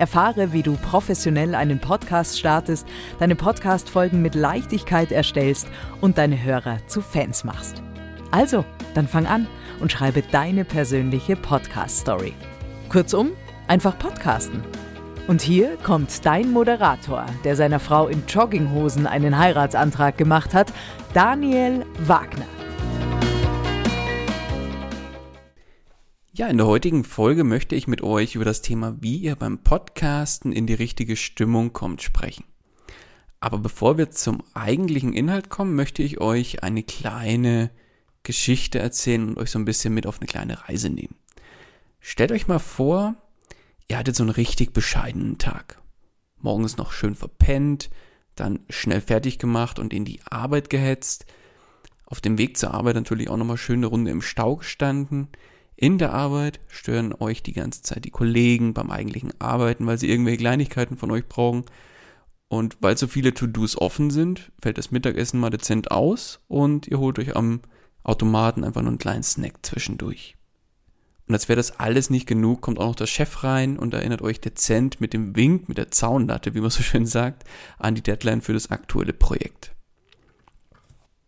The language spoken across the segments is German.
Erfahre, wie du professionell einen Podcast startest, deine Podcast-Folgen mit Leichtigkeit erstellst und deine Hörer zu Fans machst. Also, dann fang an und schreibe deine persönliche Podcast-Story. Kurzum, einfach podcasten. Und hier kommt dein Moderator, der seiner Frau in Jogginghosen einen Heiratsantrag gemacht hat, Daniel Wagner. Ja, in der heutigen Folge möchte ich mit euch über das Thema, wie ihr beim Podcasten in die richtige Stimmung kommt, sprechen. Aber bevor wir zum eigentlichen Inhalt kommen, möchte ich euch eine kleine Geschichte erzählen und euch so ein bisschen mit auf eine kleine Reise nehmen. Stellt euch mal vor, ihr hattet so einen richtig bescheidenen Tag. Morgens noch schön verpennt, dann schnell fertig gemacht und in die Arbeit gehetzt. Auf dem Weg zur Arbeit natürlich auch nochmal schön eine Runde im Stau gestanden in der Arbeit stören euch die ganze Zeit die Kollegen beim eigentlichen Arbeiten, weil sie irgendwelche Kleinigkeiten von euch brauchen. Und weil so viele To-Dos offen sind, fällt das Mittagessen mal dezent aus und ihr holt euch am Automaten einfach nur einen kleinen Snack zwischendurch. Und als wäre das alles nicht genug, kommt auch noch der Chef rein und erinnert euch dezent mit dem Wink, mit der Zaunlatte, wie man so schön sagt, an die Deadline für das aktuelle Projekt.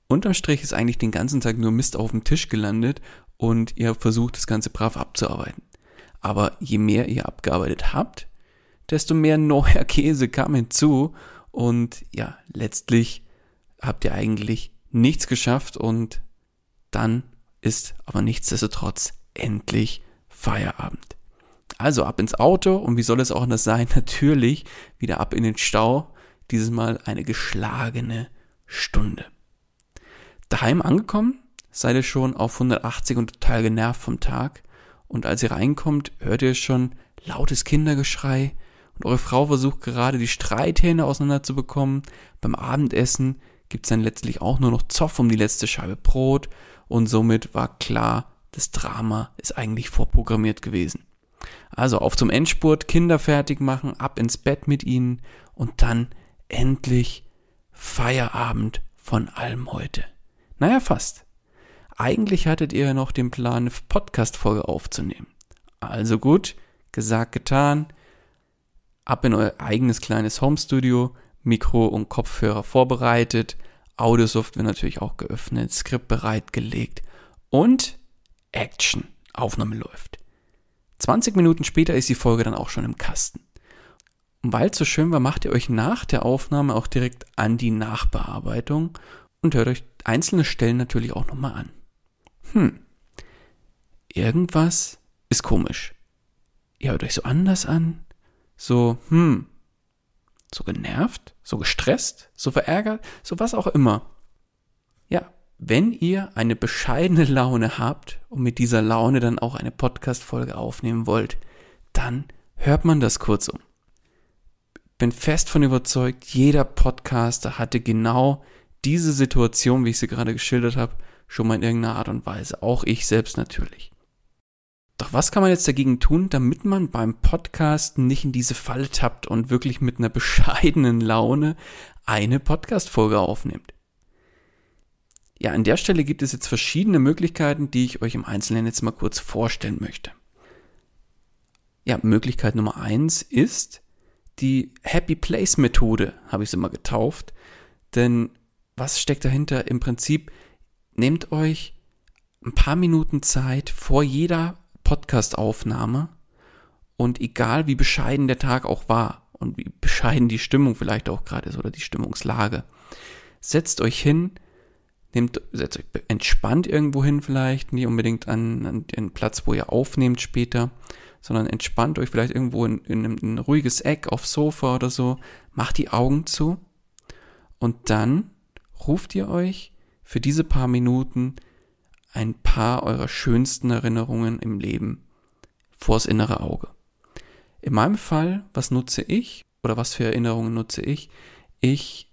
Unterm Strich ist eigentlich den ganzen Tag nur Mist auf dem Tisch gelandet und ihr versucht das Ganze brav abzuarbeiten. Aber je mehr ihr abgearbeitet habt, desto mehr neuer Käse kam hinzu und ja, letztlich habt ihr eigentlich nichts geschafft und dann ist aber nichtsdestotrotz endlich Feierabend. Also ab ins Auto und wie soll es auch anders sein? Natürlich wieder ab in den Stau. Dieses Mal eine geschlagene Stunde. Daheim angekommen, seid ihr schon auf 180 und total genervt vom Tag. Und als ihr reinkommt, hört ihr schon lautes Kindergeschrei und eure Frau versucht gerade die Streithähne auseinanderzubekommen. Beim Abendessen gibt's dann letztlich auch nur noch Zoff um die letzte Scheibe Brot und somit war klar, das Drama ist eigentlich vorprogrammiert gewesen. Also auf zum Endspurt, Kinder fertig machen, ab ins Bett mit ihnen und dann endlich Feierabend von allem heute. Naja, fast. Eigentlich hattet ihr noch den Plan, eine Podcast-Folge aufzunehmen. Also gut, gesagt, getan. Ab in euer eigenes kleines Homestudio, Mikro und Kopfhörer vorbereitet, Audiosoftware natürlich auch geöffnet, Skript bereitgelegt und Action. Aufnahme läuft. 20 Minuten später ist die Folge dann auch schon im Kasten. Und weil es so schön war, macht ihr euch nach der Aufnahme auch direkt an die Nachbearbeitung und hört euch einzelne Stellen natürlich auch nochmal an hm, irgendwas ist komisch. Ihr hört euch so anders an, so, hm, so genervt, so gestresst, so verärgert, so was auch immer. Ja, wenn ihr eine bescheidene Laune habt und mit dieser Laune dann auch eine Podcast-Folge aufnehmen wollt, dann hört man das kurzum. Bin fest von überzeugt, jeder Podcaster hatte genau diese Situation, wie ich sie gerade geschildert habe, schon mal in irgendeiner Art und Weise. Auch ich selbst natürlich. Doch was kann man jetzt dagegen tun, damit man beim Podcasten nicht in diese Falle tappt und wirklich mit einer bescheidenen Laune eine Podcast-Folge aufnimmt? ja, an der Stelle gibt es jetzt verschiedene Möglichkeiten, die ich euch im Einzelnen jetzt mal kurz vorstellen möchte. Ja, Möglichkeit Nummer eins ist die Happy Place Methode, habe ich sie mal getauft. Denn was steckt dahinter? Im Prinzip nehmt euch ein paar Minuten Zeit vor jeder Podcast-Aufnahme und egal wie bescheiden der Tag auch war und wie bescheiden die Stimmung vielleicht auch gerade ist oder die Stimmungslage, setzt euch hin, nehmt, setzt euch entspannt irgendwo hin vielleicht, nicht unbedingt an, an den Platz, wo ihr aufnehmt später, sondern entspannt euch vielleicht irgendwo in, in, in ein ruhiges Eck aufs Sofa oder so, macht die Augen zu und dann ruft ihr euch für diese paar Minuten ein paar eurer schönsten Erinnerungen im Leben vors innere Auge. In meinem Fall, was nutze ich oder was für Erinnerungen nutze ich? Ich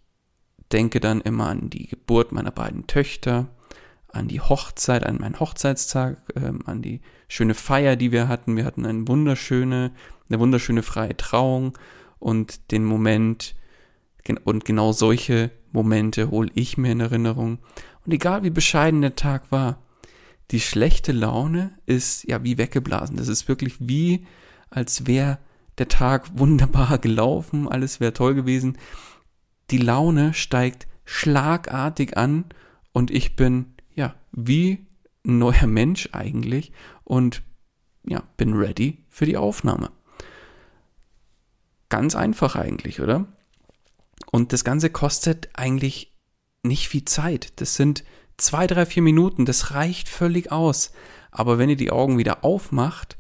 denke dann immer an die Geburt meiner beiden Töchter, an die Hochzeit, an meinen Hochzeitstag, ähm, an die schöne Feier, die wir hatten. Wir hatten eine wunderschöne, eine wunderschöne freie Trauung und den Moment und genau solche Momente hole ich mir in Erinnerung. Und egal wie bescheiden der Tag war, die schlechte Laune ist ja wie weggeblasen. Das ist wirklich wie, als wäre der Tag wunderbar gelaufen, alles wäre toll gewesen. Die Laune steigt schlagartig an und ich bin ja wie ein neuer Mensch eigentlich und ja, bin ready für die Aufnahme. Ganz einfach eigentlich, oder? Und das Ganze kostet eigentlich nicht viel Zeit. Das sind zwei, drei, vier Minuten. Das reicht völlig aus. Aber wenn ihr die Augen wieder aufmacht,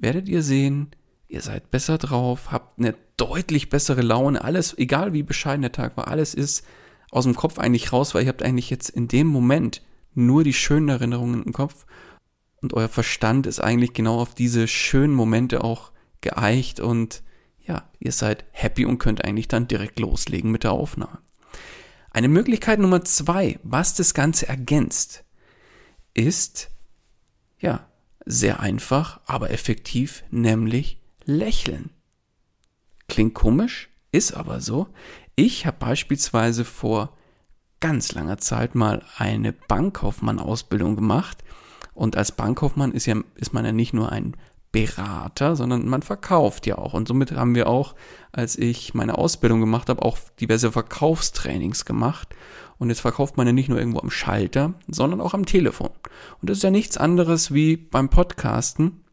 werdet ihr sehen, ihr seid besser drauf, habt eine deutlich bessere Laune. Alles, egal wie bescheiden der Tag war, alles ist aus dem Kopf eigentlich raus, weil ihr habt eigentlich jetzt in dem Moment nur die schönen Erinnerungen im Kopf und euer Verstand ist eigentlich genau auf diese schönen Momente auch geeicht und ja, ihr seid happy und könnt eigentlich dann direkt loslegen mit der Aufnahme. Eine Möglichkeit Nummer zwei, was das Ganze ergänzt, ist, ja, sehr einfach, aber effektiv, nämlich lächeln. Klingt komisch, ist aber so. Ich habe beispielsweise vor ganz langer Zeit mal eine Bankkaufmann-Ausbildung gemacht. Und als Bankkaufmann ist, ja, ist man ja nicht nur ein Berater, sondern man verkauft ja auch. Und somit haben wir auch, als ich meine Ausbildung gemacht habe, auch diverse Verkaufstrainings gemacht. Und jetzt verkauft man ja nicht nur irgendwo am Schalter, sondern auch am Telefon. Und das ist ja nichts anderes wie beim Podcasten.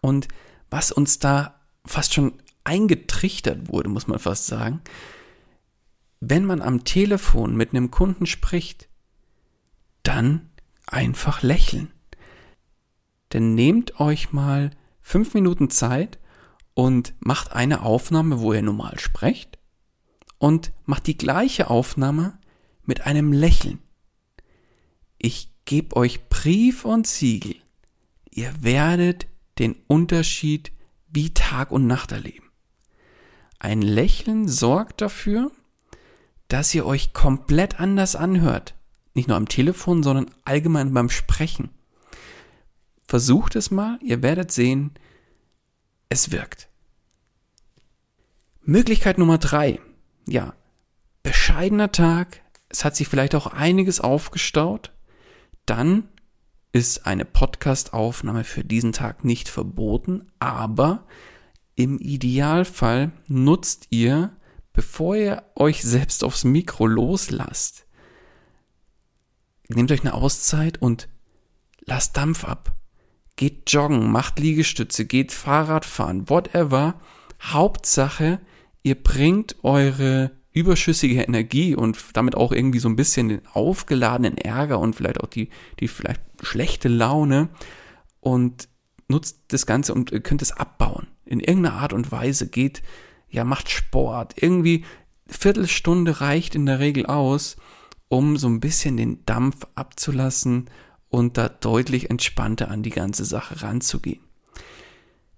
Und was uns da fast schon eingetrichtert wurde, muss man fast sagen, wenn man am Telefon mit einem Kunden spricht, dann einfach lächeln. Denn nehmt euch mal fünf Minuten Zeit und macht eine Aufnahme, wo ihr normal sprecht und macht die gleiche Aufnahme mit einem Lächeln. Ich gebe euch Brief und Siegel. Ihr werdet den Unterschied wie Tag und Nacht erleben. Ein Lächeln sorgt dafür, dass ihr euch komplett anders anhört. Nicht nur am Telefon, sondern allgemein beim Sprechen. Versucht es mal, ihr werdet sehen, es wirkt. Möglichkeit Nummer drei. Ja, bescheidener Tag, es hat sich vielleicht auch einiges aufgestaut. Dann ist eine Podcast-Aufnahme für diesen Tag nicht verboten, aber im Idealfall nutzt ihr, bevor ihr euch selbst aufs Mikro loslasst, nehmt euch eine Auszeit und lasst Dampf ab geht joggen, macht Liegestütze, geht Fahrrad fahren, whatever. Hauptsache, ihr bringt eure überschüssige Energie und damit auch irgendwie so ein bisschen den aufgeladenen Ärger und vielleicht auch die, die vielleicht schlechte Laune und nutzt das Ganze und könnt es abbauen. In irgendeiner Art und Weise geht, ja, macht Sport. Irgendwie Viertelstunde reicht in der Regel aus, um so ein bisschen den Dampf abzulassen und da deutlich entspannter an die ganze Sache ranzugehen.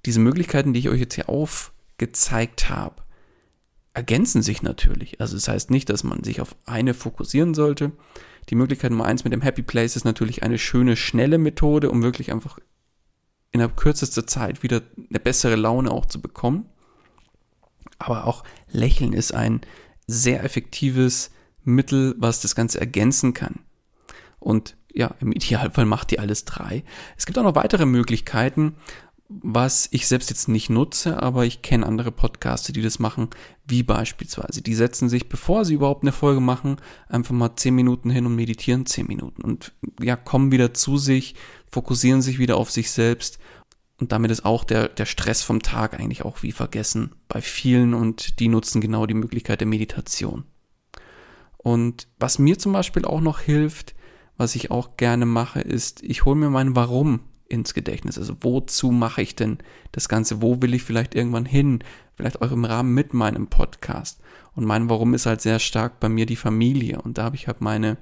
Diese Möglichkeiten, die ich euch jetzt hier aufgezeigt habe, ergänzen sich natürlich. Also das heißt nicht, dass man sich auf eine fokussieren sollte. Die Möglichkeit Nummer eins mit dem Happy Place ist natürlich eine schöne, schnelle Methode, um wirklich einfach in der kürzester Zeit wieder eine bessere Laune auch zu bekommen. Aber auch Lächeln ist ein sehr effektives Mittel, was das Ganze ergänzen kann. Und ja, im Idealfall macht ihr alles drei. Es gibt auch noch weitere Möglichkeiten, was ich selbst jetzt nicht nutze, aber ich kenne andere Podcaster, die das machen, wie beispielsweise. Die setzen sich, bevor sie überhaupt eine Folge machen, einfach mal zehn Minuten hin und meditieren zehn Minuten und ja, kommen wieder zu sich, fokussieren sich wieder auf sich selbst und damit ist auch der, der Stress vom Tag eigentlich auch wie vergessen bei vielen und die nutzen genau die Möglichkeit der Meditation. Und was mir zum Beispiel auch noch hilft, was ich auch gerne mache, ist, ich hole mir mein Warum ins Gedächtnis. Also wozu mache ich denn das Ganze? Wo will ich vielleicht irgendwann hin? Vielleicht auch im Rahmen mit meinem Podcast. Und mein Warum ist halt sehr stark bei mir die Familie. Und da habe ich halt meine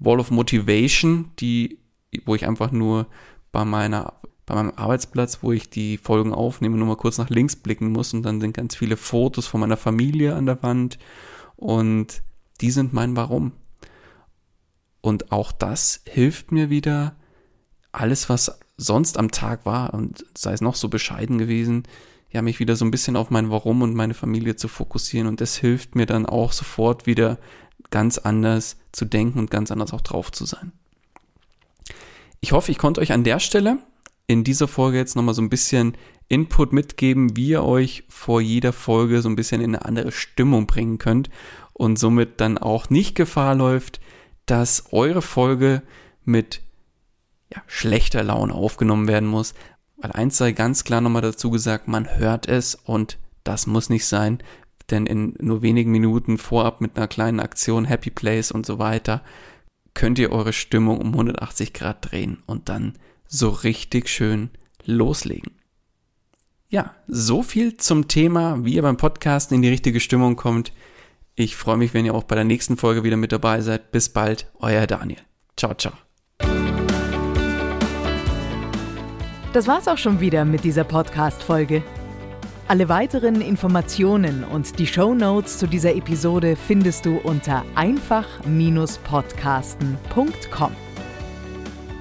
Wall of Motivation, die, wo ich einfach nur bei meiner bei meinem Arbeitsplatz, wo ich die Folgen aufnehme, nur mal kurz nach links blicken muss und dann sind ganz viele Fotos von meiner Familie an der Wand und die sind mein Warum. Und auch das hilft mir wieder, alles, was sonst am Tag war und sei es noch so bescheiden gewesen, ja, mich wieder so ein bisschen auf mein Warum und meine Familie zu fokussieren und das hilft mir dann auch sofort wieder ganz anders zu denken und ganz anders auch drauf zu sein. Ich hoffe, ich konnte euch an der Stelle in dieser Folge jetzt nochmal so ein bisschen Input mitgeben, wie ihr euch vor jeder Folge so ein bisschen in eine andere Stimmung bringen könnt und somit dann auch nicht Gefahr läuft, dass eure Folge mit ja, schlechter Laune aufgenommen werden muss. Weil eins sei ganz klar nochmal dazu gesagt, man hört es und das muss nicht sein, denn in nur wenigen Minuten vorab mit einer kleinen Aktion Happy Place und so weiter könnt ihr eure Stimmung um 180 Grad drehen und dann so richtig schön loslegen. Ja, so viel zum Thema, wie ihr beim Podcasten in die richtige Stimmung kommt. Ich freue mich, wenn ihr auch bei der nächsten Folge wieder mit dabei seid. Bis bald, euer Daniel. Ciao, ciao. Das war's auch schon wieder mit dieser Podcast-Folge. Alle weiteren Informationen und die Show Notes zu dieser Episode findest du unter einfach-podcasten.com.